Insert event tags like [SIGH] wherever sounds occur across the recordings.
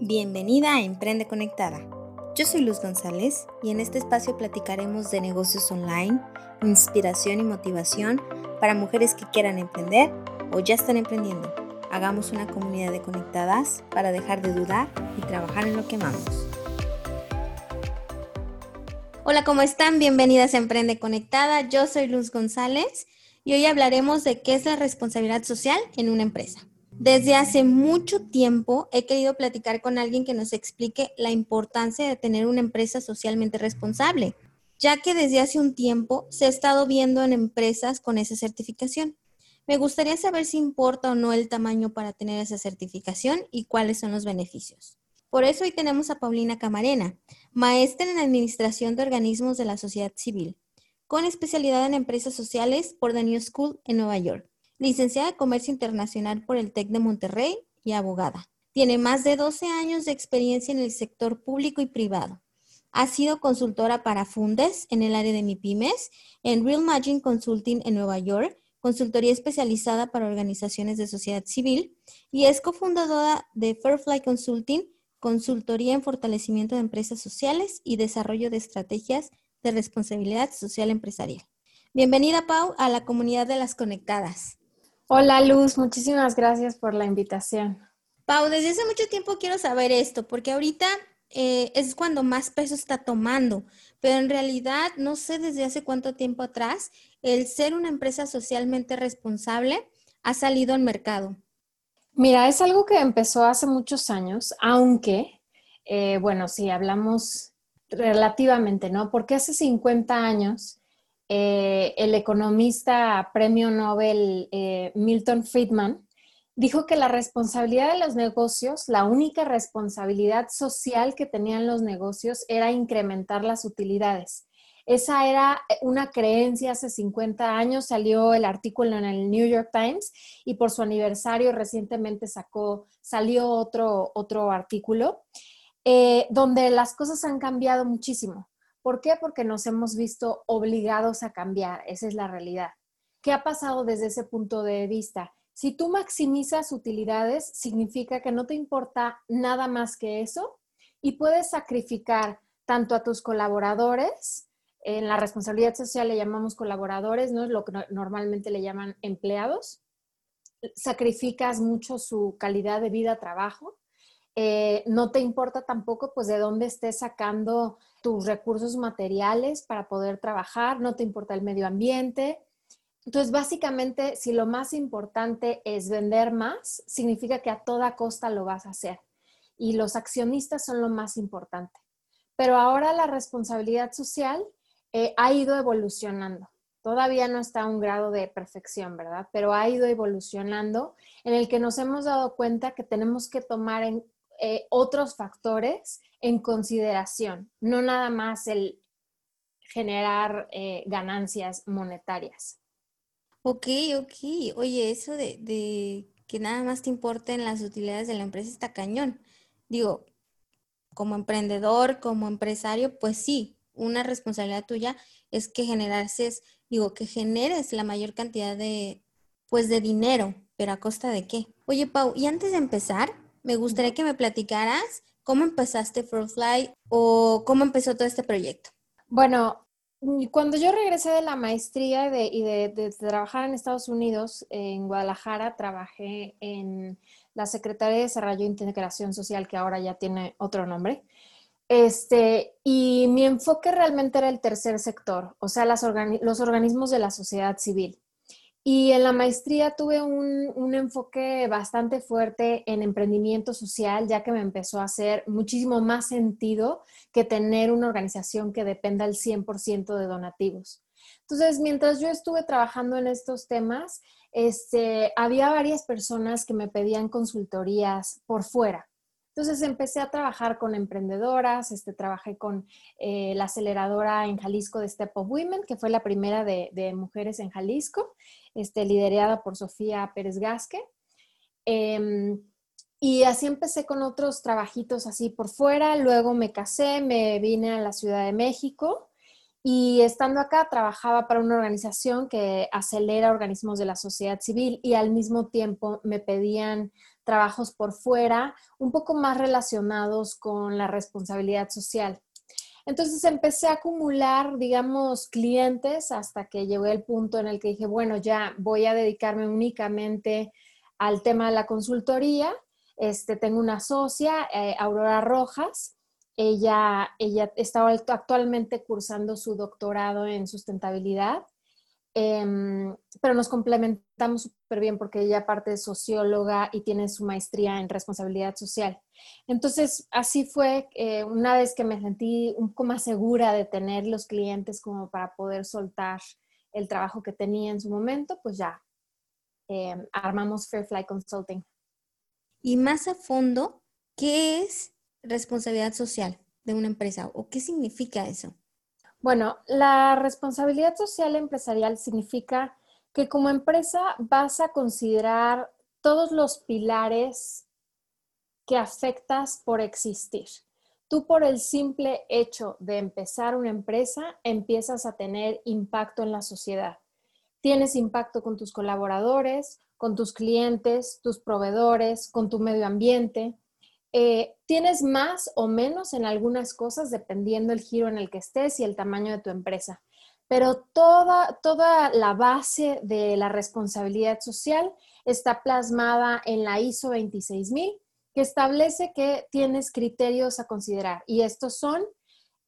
Bienvenida a Emprende Conectada. Yo soy Luz González y en este espacio platicaremos de negocios online, inspiración y motivación para mujeres que quieran emprender o ya están emprendiendo. Hagamos una comunidad de conectadas para dejar de dudar y trabajar en lo que amamos. Hola, ¿cómo están? Bienvenidas a Emprende Conectada. Yo soy Luz González y hoy hablaremos de qué es la responsabilidad social en una empresa. Desde hace mucho tiempo he querido platicar con alguien que nos explique la importancia de tener una empresa socialmente responsable, ya que desde hace un tiempo se ha estado viendo en empresas con esa certificación. Me gustaría saber si importa o no el tamaño para tener esa certificación y cuáles son los beneficios. Por eso hoy tenemos a Paulina Camarena, maestra en Administración de Organismos de la Sociedad Civil, con especialidad en empresas sociales por The New School en Nueva York licenciada en Comercio Internacional por el TEC de Monterrey y abogada. Tiene más de 12 años de experiencia en el sector público y privado. Ha sido consultora para Fundes en el área de MIPIMES, en Real Margin Consulting en Nueva York, consultoría especializada para organizaciones de sociedad civil y es cofundadora de Fairfly Consulting, consultoría en fortalecimiento de empresas sociales y desarrollo de estrategias de responsabilidad social empresarial. Bienvenida, Pau, a la comunidad de las conectadas. Hola Luz, muchísimas gracias por la invitación. Pau, desde hace mucho tiempo quiero saber esto, porque ahorita eh, es cuando más peso está tomando, pero en realidad no sé desde hace cuánto tiempo atrás el ser una empresa socialmente responsable ha salido al mercado. Mira, es algo que empezó hace muchos años, aunque, eh, bueno, si hablamos relativamente, ¿no? Porque hace 50 años eh, el economista premio Nobel eh, Milton Friedman dijo que la responsabilidad de los negocios, la única responsabilidad social que tenían los negocios era incrementar las utilidades. Esa era una creencia hace 50 años, salió el artículo en el New York Times y por su aniversario recientemente sacó, salió otro, otro artículo eh, donde las cosas han cambiado muchísimo. ¿Por qué? Porque nos hemos visto obligados a cambiar, esa es la realidad. ¿Qué ha pasado desde ese punto de vista? Si tú maximizas utilidades, significa que no te importa nada más que eso y puedes sacrificar tanto a tus colaboradores, en la responsabilidad social le llamamos colaboradores, ¿no? Es lo que normalmente le llaman empleados. Sacrificas mucho su calidad de vida, trabajo. Eh, no te importa tampoco, pues, de dónde estés sacando tus recursos materiales para poder trabajar, no te importa el medio ambiente. Entonces, básicamente, si lo más importante es vender más, significa que a toda costa lo vas a hacer. Y los accionistas son lo más importante. Pero ahora la responsabilidad social eh, ha ido evolucionando. Todavía no está a un grado de perfección, ¿verdad? Pero ha ido evolucionando en el que nos hemos dado cuenta que tenemos que tomar en eh, otros factores en consideración, no nada más el generar eh, ganancias monetarias. Ok, ok. Oye, eso de, de, que nada más te importen las utilidades de la empresa está cañón. Digo, como emprendedor, como empresario, pues sí, una responsabilidad tuya es que generarse, digo, que generes la mayor cantidad de, pues de dinero, pero a costa de qué. Oye, Pau, y antes de empezar, me gustaría que me platicaras cómo empezaste Fly o cómo empezó todo este proyecto. Bueno, cuando yo regresé de la maestría y de, trabajar en Estados Unidos, en Guadalajara, trabajé en la Secretaría de Desarrollo e Integración Social, que ahora ya tiene otro nombre. Este, y mi enfoque realmente era el tercer sector, o sea, los organismos de la sociedad civil. Y en la maestría tuve un, enfoque bastante fuerte en emprendimiento social, ya que me empezó a hacer muchísimo más sentido que tener una organización que dependa al 100% de donativos. Entonces, mientras yo estuve trabajando en estos temas, este, había varias personas que me pedían consultorías por fuera. Entonces empecé a trabajar con emprendedoras, este, trabajé con eh, la aceleradora en Jalisco de Step of Women, que fue la primera de, mujeres en Jalisco, este, liderada por Sofía Pérez Gasque. Em, y así empecé con otros trabajitos así por fuera, luego me casé, me vine a la Ciudad de México y estando acá trabajaba para una organización que acelera organismos de la sociedad civil y al mismo tiempo me pedían trabajos por fuera, un poco más relacionados con la responsabilidad social. Entonces empecé a acumular, digamos, clientes hasta que llegó el punto en el que dije, bueno, ya voy a dedicarme únicamente al tema de la consultoría. Este, tengo una socia, eh, Aurora Rojas. Ella, ella está actualmente cursando su doctorado en sustentabilidad Em, pero nos complementamos súper bien porque ella aparte es socióloga y tiene su maestría en responsabilidad social. Entonces, así fue eh, una vez que me sentí un poco más segura de tener los clientes como para poder soltar el trabajo que tenía en su momento, pues ya em, armamos Fairfly Consulting. Y más a fondo, ¿qué es responsabilidad social de una empresa o qué significa eso? Bueno, la responsabilidad social empresarial significa que como empresa vas a considerar todos los pilares que afectas por existir. Tú por el simple hecho de empezar una empresa empiezas a tener impacto en la sociedad. Tienes impacto con tus colaboradores, con tus clientes, tus proveedores, con tu medio ambiente. Eh, tienes más o menos en algunas cosas dependiendo el giro en el que estés y el tamaño de tu empresa. Pero toda, toda la base de la responsabilidad social está plasmada en la ISO 26000, que establece que tienes criterios a considerar. Y estos son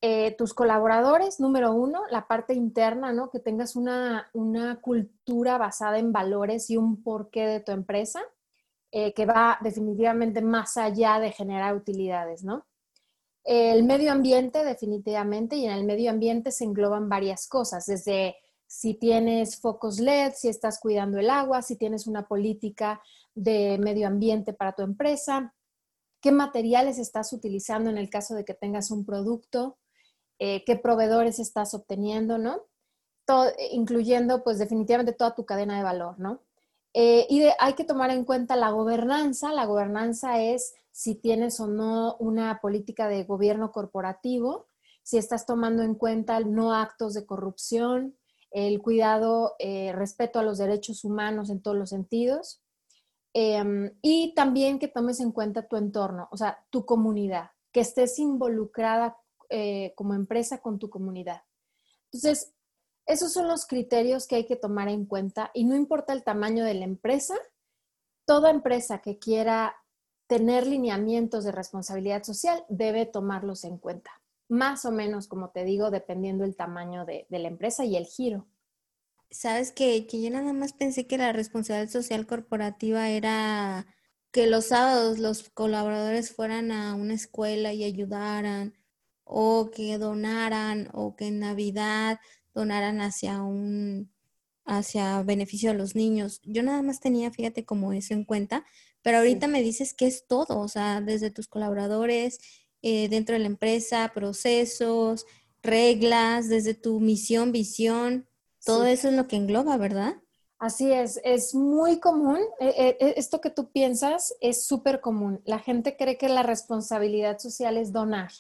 eh, tus colaboradores, número uno, la parte interna, ¿no? Que tengas una, una cultura basada en valores y un porqué de tu empresa. Eh, que va definitivamente más allá de generar utilidades, ¿no? El medio ambiente, definitivamente, y en el medio ambiente se engloban varias cosas, desde si tienes focos LED, si estás cuidando el agua, si tienes una política de medio ambiente para tu empresa, qué materiales estás utilizando en el caso de que tengas un producto, eh, qué proveedores estás obteniendo, ¿no? incluyendo pues definitivamente toda tu cadena de valor, ¿no? Eh, y hay que tomar en cuenta la gobernanza. La gobernanza es si tienes o no una política de gobierno corporativo, si estás tomando en cuenta no actos de corrupción, el cuidado, eh, respeto a los derechos humanos en todos los sentidos. Em, y también que tomes en cuenta tu entorno, o sea, tu comunidad, que estés involucrada eh, como empresa con tu comunidad. Entonces, esos son los criterios que hay que tomar en cuenta y no importa el tamaño de la empresa, toda empresa que quiera tener lineamientos de responsabilidad social debe tomarlos en cuenta. Más o menos, como te digo, dependiendo el tamaño de, la empresa y el giro. Sabes que, que yo nada más pensé que la responsabilidad social corporativa era que los sábados los colaboradores fueran a una escuela y ayudaran, o que donaran, o que en Navidad donaran hacia un hacia beneficio de los niños. Yo nada más tenía, fíjate, como eso en cuenta, pero ahorita me dices que es todo, o sea, desde tus colaboradores, eh, dentro de la empresa, procesos, reglas, desde tu misión, visión, todo eso es lo que engloba, ¿verdad? Así es, es muy común. Eh, eh, esto que tú piensas es súper común. La gente cree que la responsabilidad social es donar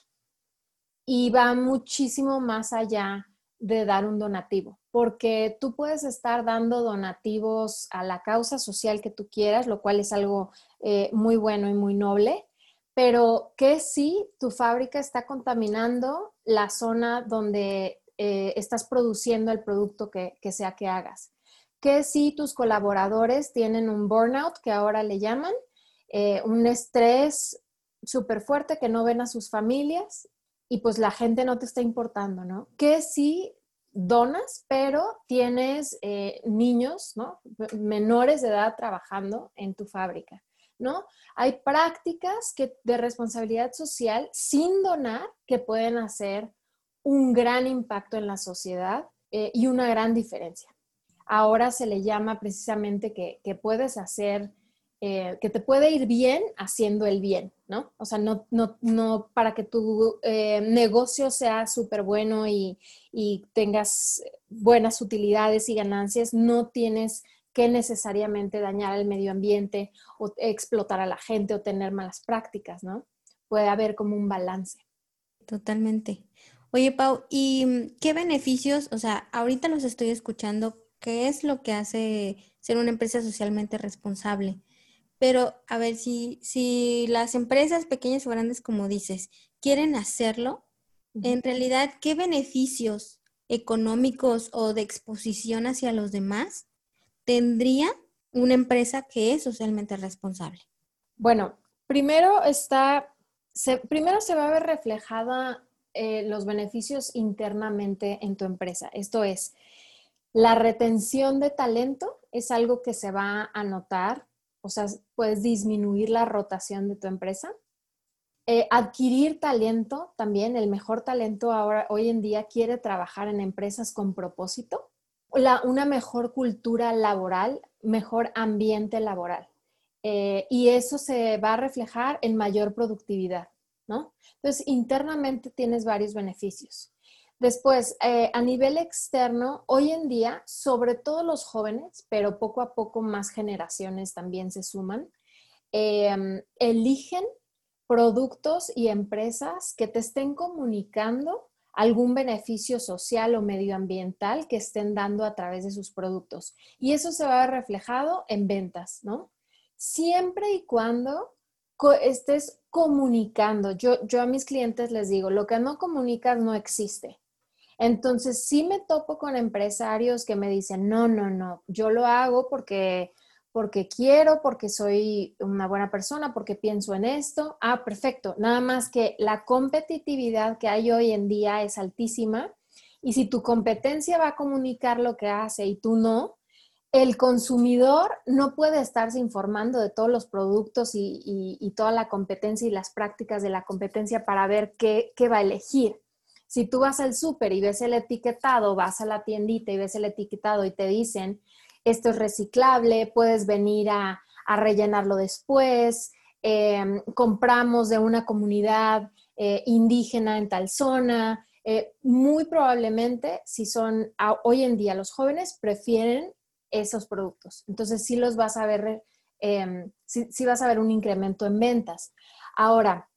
y va muchísimo más allá de dar un donativo, porque tú puedes estar dando donativos a la causa social que tú quieras, lo cual es algo eh, muy bueno y muy noble, pero que si tu fábrica está contaminando la zona donde eh, estás produciendo el producto que, sea que hagas, que si tus colaboradores tienen un burnout, que ahora le llaman, eh, un estrés súper fuerte que no ven a sus familias y pues la gente no te está importando, ¿no? Que si donas, pero tienes eh, niños, ¿no? Menores de edad trabajando en tu fábrica, ¿no? Hay prácticas que, de responsabilidad social sin donar que pueden hacer un gran impacto en la sociedad eh, y una gran diferencia. Ahora se le llama precisamente que, puedes hacer eh, que te puede ir bien haciendo el bien, ¿no? O sea, no, no, no para que tu eh, negocio sea súper bueno y, y, tengas buenas utilidades y ganancias, no tienes que necesariamente dañar el medio ambiente o explotar a la gente o tener malas prácticas, ¿no? Puede haber como un balance. Totalmente. Oye, Pau, ¿y qué beneficios, o sea, ahorita los estoy escuchando, qué es lo que hace ser una empresa socialmente responsable? Pero a ver, si, si las empresas pequeñas o grandes, como dices, quieren hacerlo, en realidad, ¿qué beneficios económicos o de exposición hacia los demás tendría una empresa que es socialmente responsable? Bueno, primero está, primero se va a ver reflejada eh, los beneficios internamente en tu empresa. Esto es, la retención de talento es algo que se va a notar, o sea, puedes disminuir la rotación de tu empresa. Eh, adquirir talento también, el mejor talento ahora, hoy en día quiere trabajar en empresas con propósito, una mejor cultura laboral, mejor ambiente laboral. Eh, y eso se va a reflejar en mayor productividad, ¿no? Entonces, internamente tienes varios beneficios. Después, eh, a nivel externo, hoy en día, sobre todo los jóvenes, pero poco a poco más generaciones también se suman, em, eligen productos y empresas que te estén comunicando algún beneficio social o medioambiental que estén dando a través de sus productos. Y eso se va a ver reflejado en ventas, ¿no? Siempre y cuando estés comunicando. Yo, yo a mis clientes les digo, lo que no comunicas no existe. Entonces, sí me topo con empresarios que me dicen, no, no, no, yo lo hago porque, porque quiero, porque soy una buena persona, porque pienso en esto. Ah, perfecto. Nada más que la competitividad que hay hoy en día es altísima. Y si tu competencia va a comunicar lo que hace y tú no, el consumidor no puede estarse informando de todos los productos y, toda la competencia y las prácticas de la competencia para ver qué, qué va a elegir. Si tú vas al súper y ves el etiquetado, vas a la tiendita y ves el etiquetado y te dicen, esto es reciclable, puedes venir a, rellenarlo después, em, compramos de una comunidad eh, indígena en tal zona, eh, muy probablemente si son hoy en día los jóvenes prefieren esos productos. Entonces sí los vas a ver, em, sí vas a ver un incremento en ventas. Ahora,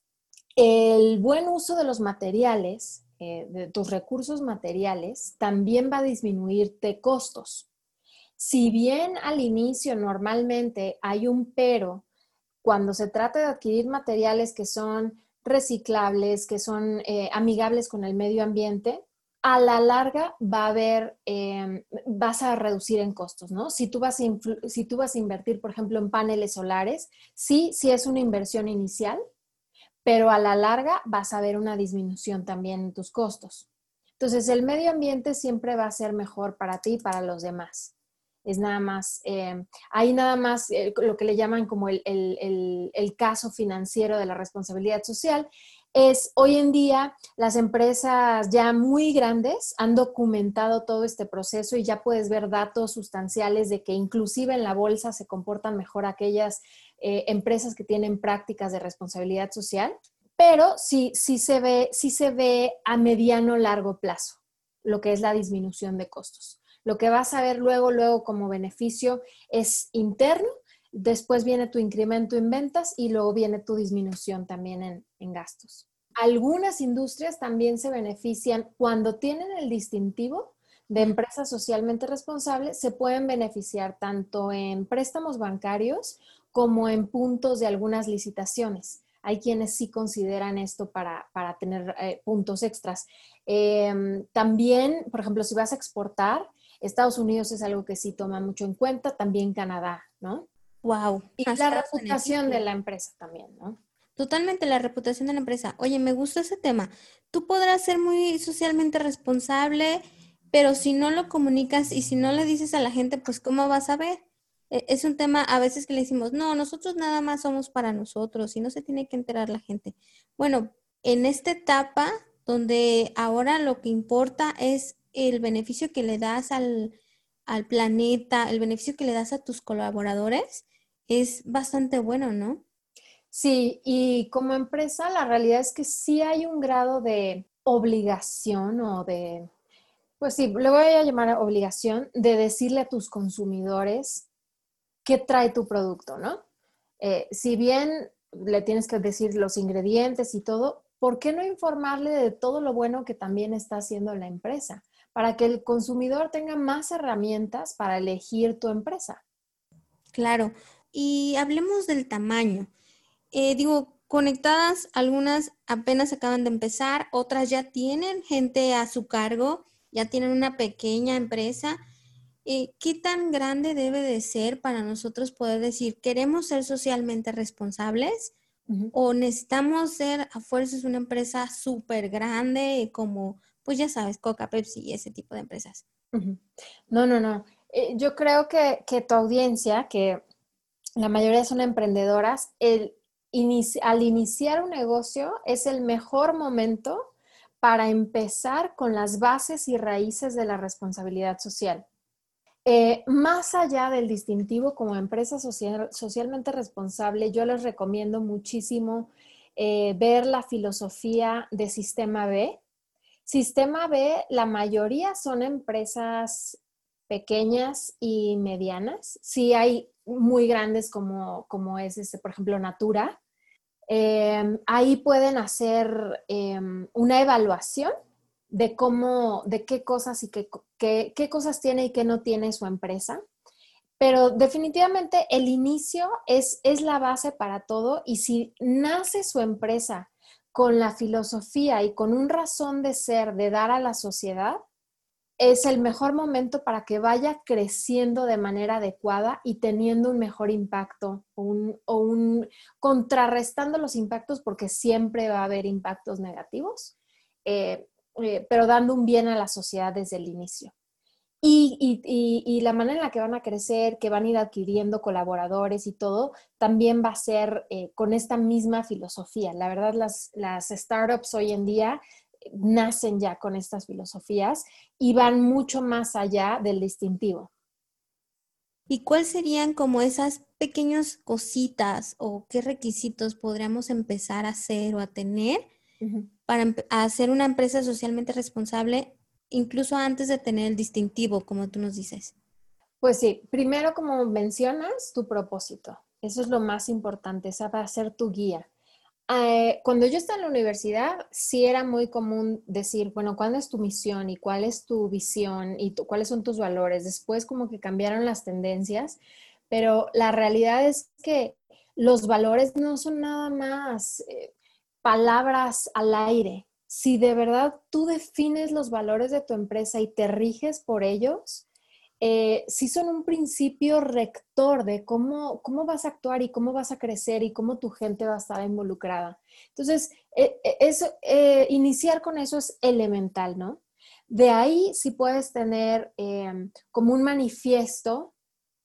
el buen uso de los materiales eh, de tus recursos materiales, también va a disminuirte costos. Si bien al inicio normalmente hay un pero, cuando se trata de adquirir materiales que son reciclables, que son eh, amigables con el medio ambiente, a la larga va a haber, em, vas a reducir en costos, ¿no? Si tú, vas si tú vas a invertir, por ejemplo, en paneles solares, sí, sí es una inversión inicial, pero a la larga vas a ver una disminución también en tus costos. Entonces, el medio ambiente siempre va a ser mejor para ti y para los demás. Es nada más, eh, hay nada más eh, lo que le llaman como el, el caso financiero de la responsabilidad social es hoy en día las empresas ya muy grandes han documentado todo este proceso y ya puedes ver datos sustanciales de que inclusive en la bolsa se comportan mejor aquellas eh, empresas que tienen prácticas de responsabilidad social, pero sí, sí, se ve, sí se ve a mediano largo plazo lo que es la disminución de costos. Lo que vas a ver luego, luego como beneficio es interno, después viene tu incremento en ventas y luego viene tu disminución también en, en gastos. Algunas industrias también se benefician cuando tienen el distintivo de empresa socialmente responsable, se pueden beneficiar tanto en préstamos bancarios como en puntos de algunas licitaciones. Hay quienes sí consideran esto para, tener eh, puntos extras. Em, también, por ejemplo, si vas a exportar, Estados Unidos es algo que sí toma mucho en cuenta, también Canadá, ¿no? Wow. Y la reputación de la empresa también, ¿no? Totalmente la reputación de la empresa. Oye, me gusta ese tema. Tú podrás ser muy socialmente responsable, pero si no lo comunicas y si no le dices a la gente, pues ¿cómo vas a ver? E, es un tema a veces que le decimos, no, nosotros nada más somos para nosotros y no se tiene que enterar la gente. Bueno, en esta etapa donde ahora lo que importa es el beneficio que le das al, al planeta, el beneficio que le das a tus colaboradores, es bastante bueno, ¿no? Sí, y como empresa la realidad es que sí hay un grado de obligación o de, pues sí, le voy a llamar obligación de decirle a tus consumidores qué trae tu producto, ¿no? Eh, si bien le tienes que decir los ingredientes y todo, ¿por qué no informarle de todo lo bueno que también está haciendo la empresa? Para que el consumidor tenga más herramientas para elegir tu empresa. Claro. Y hablemos del tamaño. Eh, digo, conectadas, algunas apenas acaban de empezar, otras ya tienen gente a su cargo, ya tienen una pequeña empresa. Eh, ¿Qué tan grande debe de ser para nosotros poder decir, queremos ser socialmente responsables? ¿O necesitamos ser a fuerzas una empresa súper grande como, pues ya sabes, Coca, Pepsi y ese tipo de empresas? No, no, no. Eh, yo creo que, que, tu audiencia, que la mayoría son emprendedoras, al iniciar un negocio es el mejor momento para empezar con las bases y raíces de la responsabilidad social. Eh, más allá del distintivo como empresa socialmente responsable, yo les recomiendo muchísimo eh, ver la filosofía de Sistema B. Sistema B, la mayoría son empresas pequeñas y medianas. Sí hay muy grandes como, como es, este, por ejemplo, Natura. Em, ahí pueden hacer em, una evaluación de cómo, de qué cosas y qué, qué, cosas tiene y qué no tiene su empresa. Pero definitivamente el inicio es, es la base para todo y si nace su empresa con la filosofía y con un razón de ser de dar a la sociedad, es el mejor momento para que vaya creciendo de manera adecuada y teniendo un mejor impacto o un, contrarrestando los impactos porque siempre va a haber impactos negativos, eh, eh, pero dando un bien a la sociedad desde el inicio. Y, la manera en la que van a crecer, que van a ir adquiriendo colaboradores y todo, también va a ser eh, con esta misma filosofía. La verdad, las, las startups hoy en día nacen ya con estas filosofías y van mucho más allá del distintivo. ¿Y cuáles serían como esas pequeñas cositas o qué requisitos podríamos empezar a hacer o a tener para hacer una empresa socialmente responsable, incluso antes de tener el distintivo, como tú nos dices? Pues sí, primero como mencionas, tu propósito. Eso es lo más importante, esa va a ser tu guía. Eh, cuando yo estaba en la universidad, sí era muy común decir, bueno, ¿cuál es tu misión y cuál es tu visión y cuáles son tus valores? Después como que cambiaron las tendencias, pero la realidad es que los valores no son nada más eh, palabras al aire. Si de verdad tú defines los valores de tu empresa y te riges por ellos, eh, sí son un principio rector de cómo, cómo vas a actuar y cómo vas a crecer y cómo tu gente va a estar involucrada. Entonces, eh, eh, iniciar con eso es elemental, ¿no? De ahí sí puedes tener em, como un manifiesto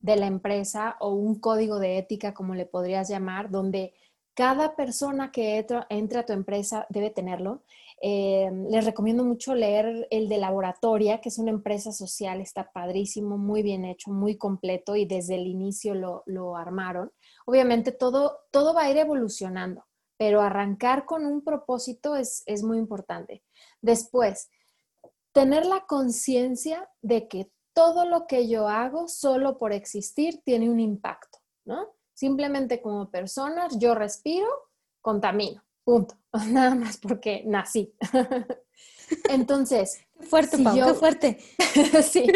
de la empresa o un código de ética, como le podrías llamar, donde cada persona que entra a tu empresa debe tenerlo eh, les recomiendo mucho leer el de Laboratoria, que es una empresa social, está padrísimo, muy bien hecho, muy completo y desde el inicio lo, armaron. Obviamente todo, todo va a ir evolucionando, pero arrancar con un propósito es, es muy importante. Después, tener la conciencia de que todo lo que yo hago solo por existir tiene un impacto, ¿no? Simplemente como personas, yo respiro, contamino Punto. [LAUGHS] Nada más porque nací. [LAUGHS] Entonces. [LAUGHS] Qué fuerte, Pau, qué fuerte. sí.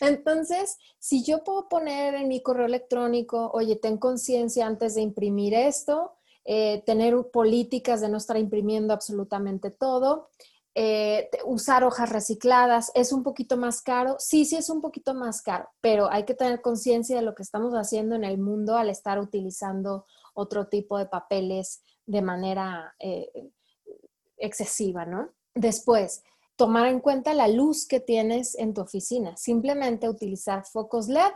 Entonces, si yo puedo poner en mi correo electrónico, oye, ten conciencia antes de imprimir esto, eh, tener políticas de no estar imprimiendo absolutamente todo, eh, usar hojas recicladas, ¿es un poquito más caro? Sí, sí es un poquito más caro, pero hay que tener conciencia de lo que estamos haciendo en el mundo al estar utilizando otro tipo de papeles de manera eh, excesiva, ¿no? Después, tomar en cuenta la luz que tienes en tu oficina. Simplemente utilizar focos LED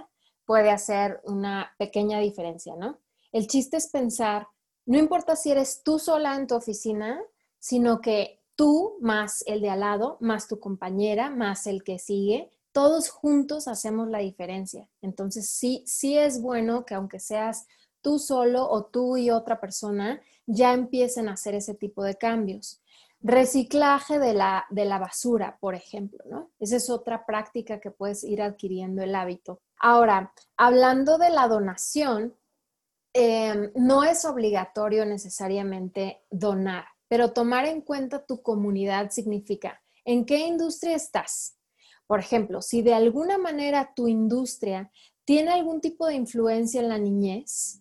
puede hacer una pequeña diferencia, ¿no? El chiste es pensar, no importa si eres tú sola en tu oficina, sino que tú más el de al lado, más tu compañera, más el que sigue, todos juntos hacemos la diferencia. Entonces, sí, sí es bueno que aunque seas tú solo o tú y otra persona ya empiecen a hacer ese tipo de cambios. Reciclaje de la, de la basura, por ejemplo, ¿no? Esa es otra práctica que puedes ir adquiriendo el hábito. Ahora, hablando de la donación, em, no es obligatorio necesariamente donar, pero tomar en cuenta tu comunidad significa en qué industria estás. Por ejemplo, si de alguna manera tu industria ¿tiene algún tipo de influencia en la niñez?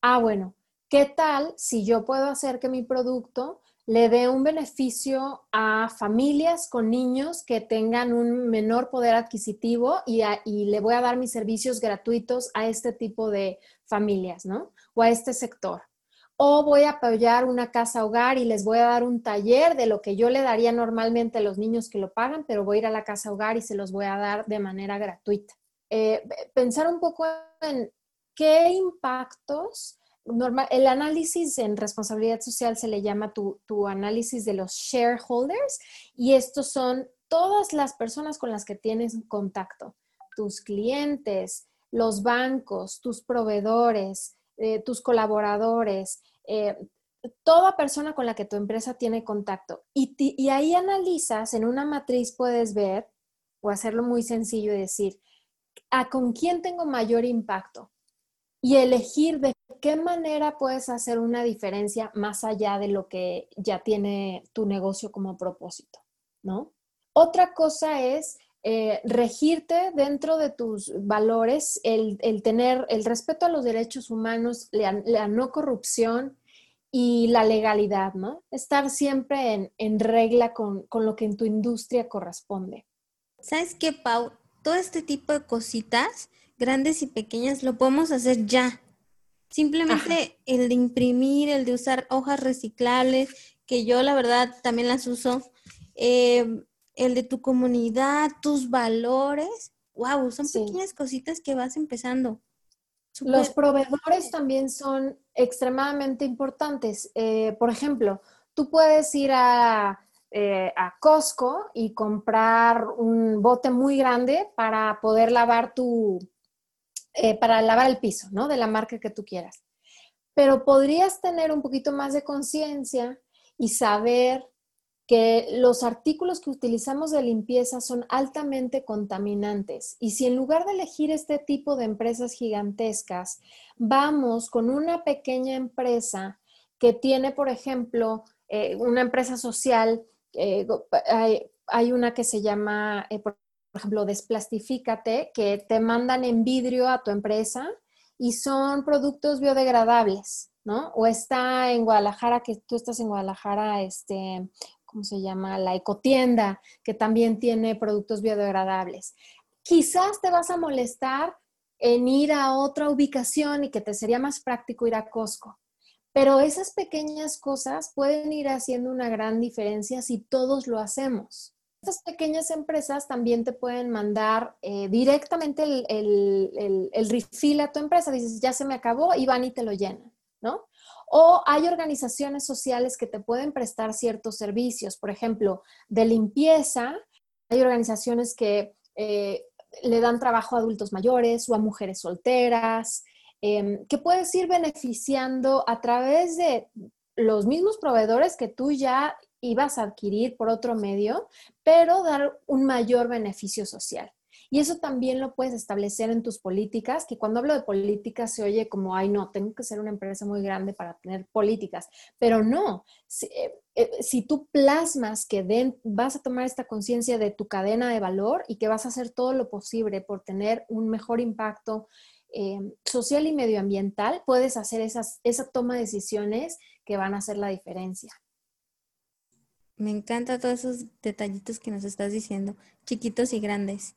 Ah, bueno, ¿qué tal si yo puedo hacer que mi producto le dé un beneficio a familias con niños que tengan un menor poder adquisitivo y, le voy a dar mis servicios gratuitos a este tipo de familias, ¿no? O a este sector. O voy a apoyar una casa hogar y les voy a dar un taller de lo que yo le daría normalmente a los niños que lo pagan, pero voy a ir a la casa hogar y se los voy a dar de manera gratuita. Eh, pensar un poco en qué impactos el análisis en responsabilidad social se le llama tu, análisis de los shareholders y estos son todas las personas con las que tienes contacto, tus clientes, los bancos, tus proveedores, eh, tus colaboradores, eh, toda persona con la que tu empresa tiene contacto. Y, y ahí analizas, en una matriz puedes ver, o hacerlo muy sencillo y decir, ¿a con quién tengo mayor impacto? Y elegir de qué manera puedes hacer una diferencia más allá de lo que ya tiene tu negocio como propósito, ¿no? Otra cosa es eh, regirte dentro de tus valores, el, tener el respeto a los derechos humanos, la, no corrupción y la legalidad, ¿no? Estar siempre en, en regla con, con lo que en tu industria corresponde. ¿Sabes qué, Pau? Todo este tipo de cositas grandes y pequeñas, lo podemos hacer ya. Simplemente el de imprimir, el de usar hojas reciclables, que yo la verdad también las uso, eh, el de tu comunidad, tus valores, wow, son pequeñas cositas que vas empezando. Los proveedores también son extremadamente importantes. Eh, por ejemplo, tú puedes ir a eh, a Costco y comprar un bote muy grande para poder lavar tu, eh, para lavar el piso, ¿no? De la marca que tú quieras. Pero podrías tener un poquito más de conciencia y saber que los artículos que utilizamos de limpieza son altamente contaminantes. Y si en lugar de elegir este tipo de empresas gigantescas, vamos con una pequeña empresa que tiene, por ejemplo, eh, una empresa social, eh, hay, una que se llama, ejemplo, Desplastifícate, que te mandan en vidrio a tu empresa y son productos biodegradables, ¿no? O está en Guadalajara, que tú estás en Guadalajara, este, ¿cómo se llama? La ecotienda, que también tiene productos biodegradables. Quizás te vas a molestar en ir a otra ubicación y que te sería más práctico ir a Costco. Pero esas pequeñas cosas pueden ir haciendo una gran diferencia si todos lo hacemos. Estas pequeñas empresas también te pueden mandar eh, directamente el, el, el, refill a tu empresa. Dices, ya se me acabó y van y te lo llenan, ¿no? O hay organizaciones sociales que te pueden prestar ciertos servicios, por ejemplo, de limpieza. Hay organizaciones que eh, le dan trabajo a adultos mayores o a mujeres solteras, em, que puedes ir beneficiando a través de los mismos proveedores que tú ya ibas a adquirir por otro medio, pero dar un mayor beneficio social. Y eso también lo puedes establecer en tus políticas, que cuando hablo de políticas se oye como, ay, no, tengo que ser una empresa muy grande para tener políticas, pero no, si, eh, eh, tú plasmas que vas a tomar esta conciencia de tu cadena de valor y que vas a hacer todo lo posible por tener un mejor impacto eh, social y medioambiental, puedes hacer esas, esa toma de decisiones que van a hacer la diferencia. Me encanta todos esos detallitos que nos estás diciendo, chiquitos y grandes.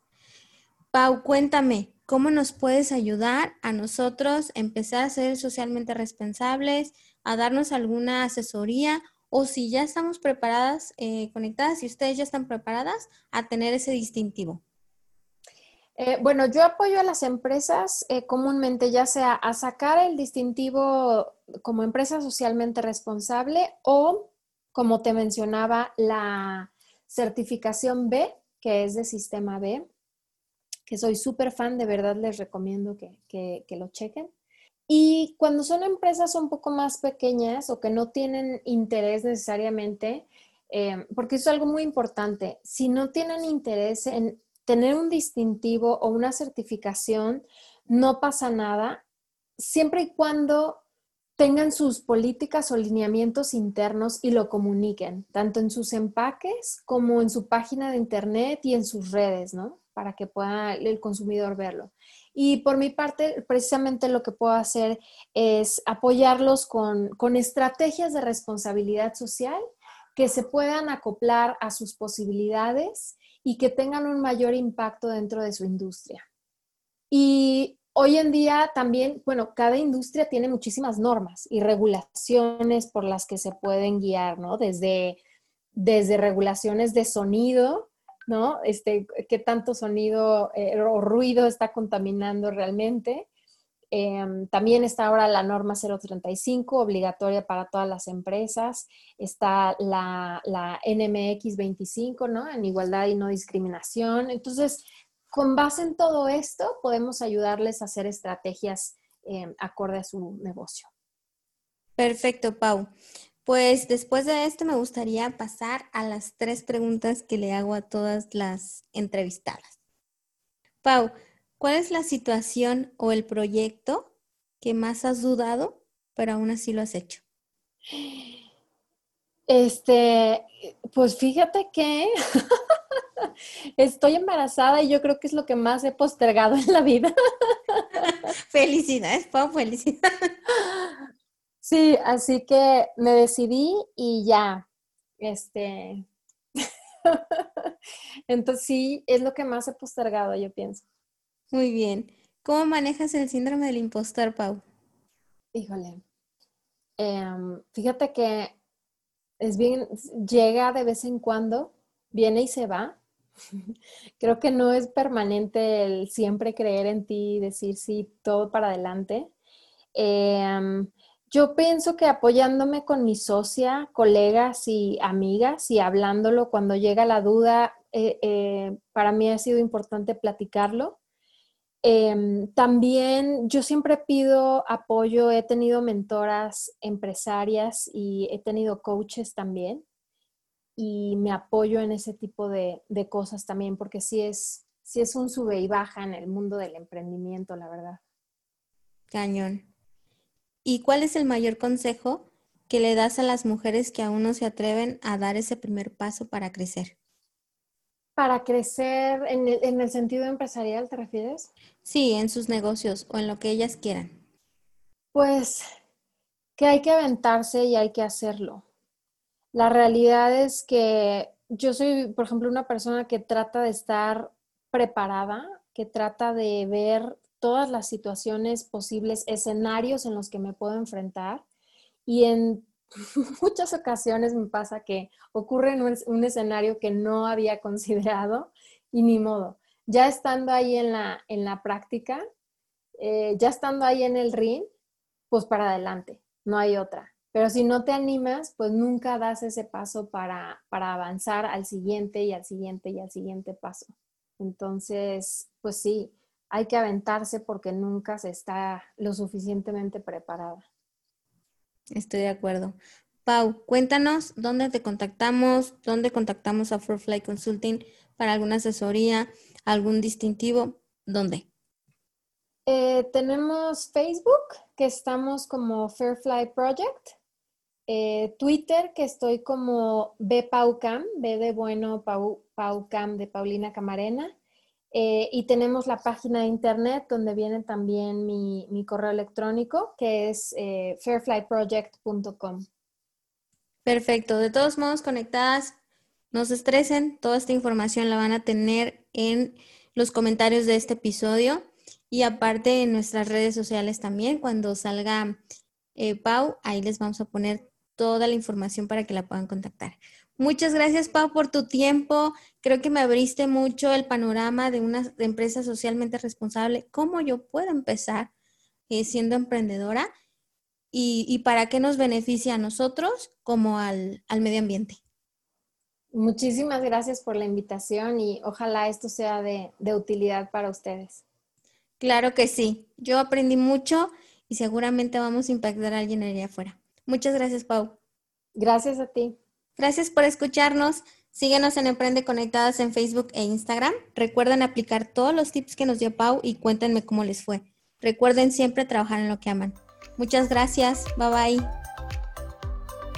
Pau, cuéntame, ¿cómo nos puedes ayudar a nosotros a empezar a ser socialmente responsables, a darnos alguna asesoría o si ya estamos preparadas, eh, conectadas, si ustedes ya están preparadas a tener ese distintivo? Eh, bueno, yo apoyo a las empresas eh, comúnmente ya sea a sacar el distintivo como empresa socialmente responsable o como te mencionaba, la certificación B, que es de sistema B, que soy súper fan, de verdad les recomiendo que, lo chequen. Y cuando son empresas un poco más pequeñas o que no tienen interés necesariamente, eh, porque eso es algo muy importante, si no tienen interés en tener un distintivo o una certificación, no pasa nada, siempre y cuando tengan sus políticas o lineamientos internos y lo comuniquen, tanto en sus empaques como en su página de internet y en sus redes, ¿no? Para que pueda el consumidor verlo. Y por mi parte, precisamente lo que puedo hacer es apoyarlos con, con estrategias de responsabilidad social que se puedan acoplar a sus posibilidades y que tengan un mayor impacto dentro de su industria. Y hoy en día también, bueno, cada industria tiene muchísimas normas y regulaciones por las que se pueden guiar, ¿no? Desde, desde regulaciones de sonido, ¿no? Este, qué tanto sonido eh, o ruido está contaminando realmente. Em, también está ahora la norma 035, obligatoria para todas las empresas. Está la, la NMX 25, ¿no? En igualdad y no discriminación. Entonces, con base en todo esto, podemos ayudarles a hacer estrategias eh, acorde a su negocio. Perfecto, Pau. Pues después de esto me gustaría pasar a las tres preguntas que le hago a todas las entrevistadas. Pau, ¿cuál es la situación o el proyecto que más has dudado, pero aún así lo has hecho? Este, pues fíjate que [LAUGHS] [LAUGHS] Estoy embarazada y yo creo que es lo que más he postergado en la vida. [LAUGHS] Felicidades, Pau, felicidades. Sí, así que me decidí y ya, este, [LAUGHS] entonces sí, es lo que más he postergado, yo pienso. Muy bien. ¿Cómo manejas el síndrome del impostor, Pau? Híjole, em, fíjate que es bien, llega de vez en cuando, viene y se va, [LAUGHS] Creo que no es permanente el siempre creer en ti y decir sí, todo para adelante. Em, yo pienso que apoyándome con mi socia, colegas y amigas y hablándolo cuando llega la duda, eh, eh, para mí ha sido importante platicarlo. Em, también yo siempre pido apoyo, he tenido mentoras empresarias y he tenido coaches también y me apoyo en ese tipo de, cosas también, porque sí es, sí es un sube y baja en el mundo del emprendimiento, la verdad. Cañón. ¿Y cuál es el mayor consejo que le das a las mujeres que aún no se atreven a dar ese primer paso para crecer? Para crecer en el, en el sentido empresarial, ¿te refieres? Sí, en sus negocios o en lo que ellas quieran. Pues que hay que aventarse y hay que hacerlo. La realidad es que yo soy, por ejemplo, una persona que trata de estar preparada, que trata de ver todas las situaciones posibles, escenarios en los que me puedo enfrentar. Y en [LAUGHS] muchas ocasiones me pasa que ocurre un, escenario que no había considerado y ni modo. Ya estando ahí en la, en la práctica, eh, ya estando ahí en el ring, pues para adelante, no hay otra. Pero si no te animas, pues nunca das ese paso para, avanzar al siguiente y al siguiente y al siguiente paso. Entonces, pues sí, hay que aventarse porque nunca se está lo suficientemente preparada. Estoy de acuerdo. Pau, cuéntanos dónde te contactamos, dónde contactamos a Fly Consulting para alguna asesoría, algún distintivo, ¿dónde? Eh, tenemos Facebook, que estamos como Fairfly Project. Eh, Twitter, que estoy como BPaucam, B de bueno, Pau, Paucam de Paulina Camarena. Eh, y tenemos la página de internet donde viene también mi, correo electrónico, que es eh, fairflyproject.com. Perfecto. De todos modos, conectadas, no se estresen. Toda esta información la van a tener en los comentarios de este episodio y aparte en nuestras redes sociales también. Cuando salga Pau, ahí les vamos a poner toda la información para que la puedan contactar. Muchas gracias, Pau, por tu tiempo. Creo que me abriste mucho el panorama de una empresa socialmente responsable, cómo yo puedo empezar eh, siendo emprendedora y, para qué nos beneficia a nosotros como al, medio ambiente. Muchísimas gracias por la invitación y ojalá esto sea de, de utilidad para ustedes. Claro que sí. Yo aprendí mucho y seguramente vamos a impactar a alguien allá afuera. Muchas gracias, Pau. Gracias a ti. Gracias por escucharnos. Síguenos en Emprende Conectadas en Facebook e Instagram. Recuerden aplicar todos los tips que nos dio Pau y cuéntenme cómo les fue. Recuerden siempre trabajar en lo que aman. Muchas gracias. Bye bye.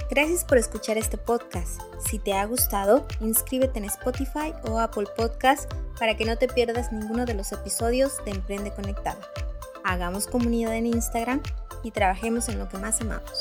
Gracias por escuchar este podcast. Si te ha gustado, inscríbete en Spotify o Apple Podcast para que no te pierdas ninguno de los episodios de Emprende Conectada. Hagamos comunidad en Instagram y trabajemos en lo que más amamos.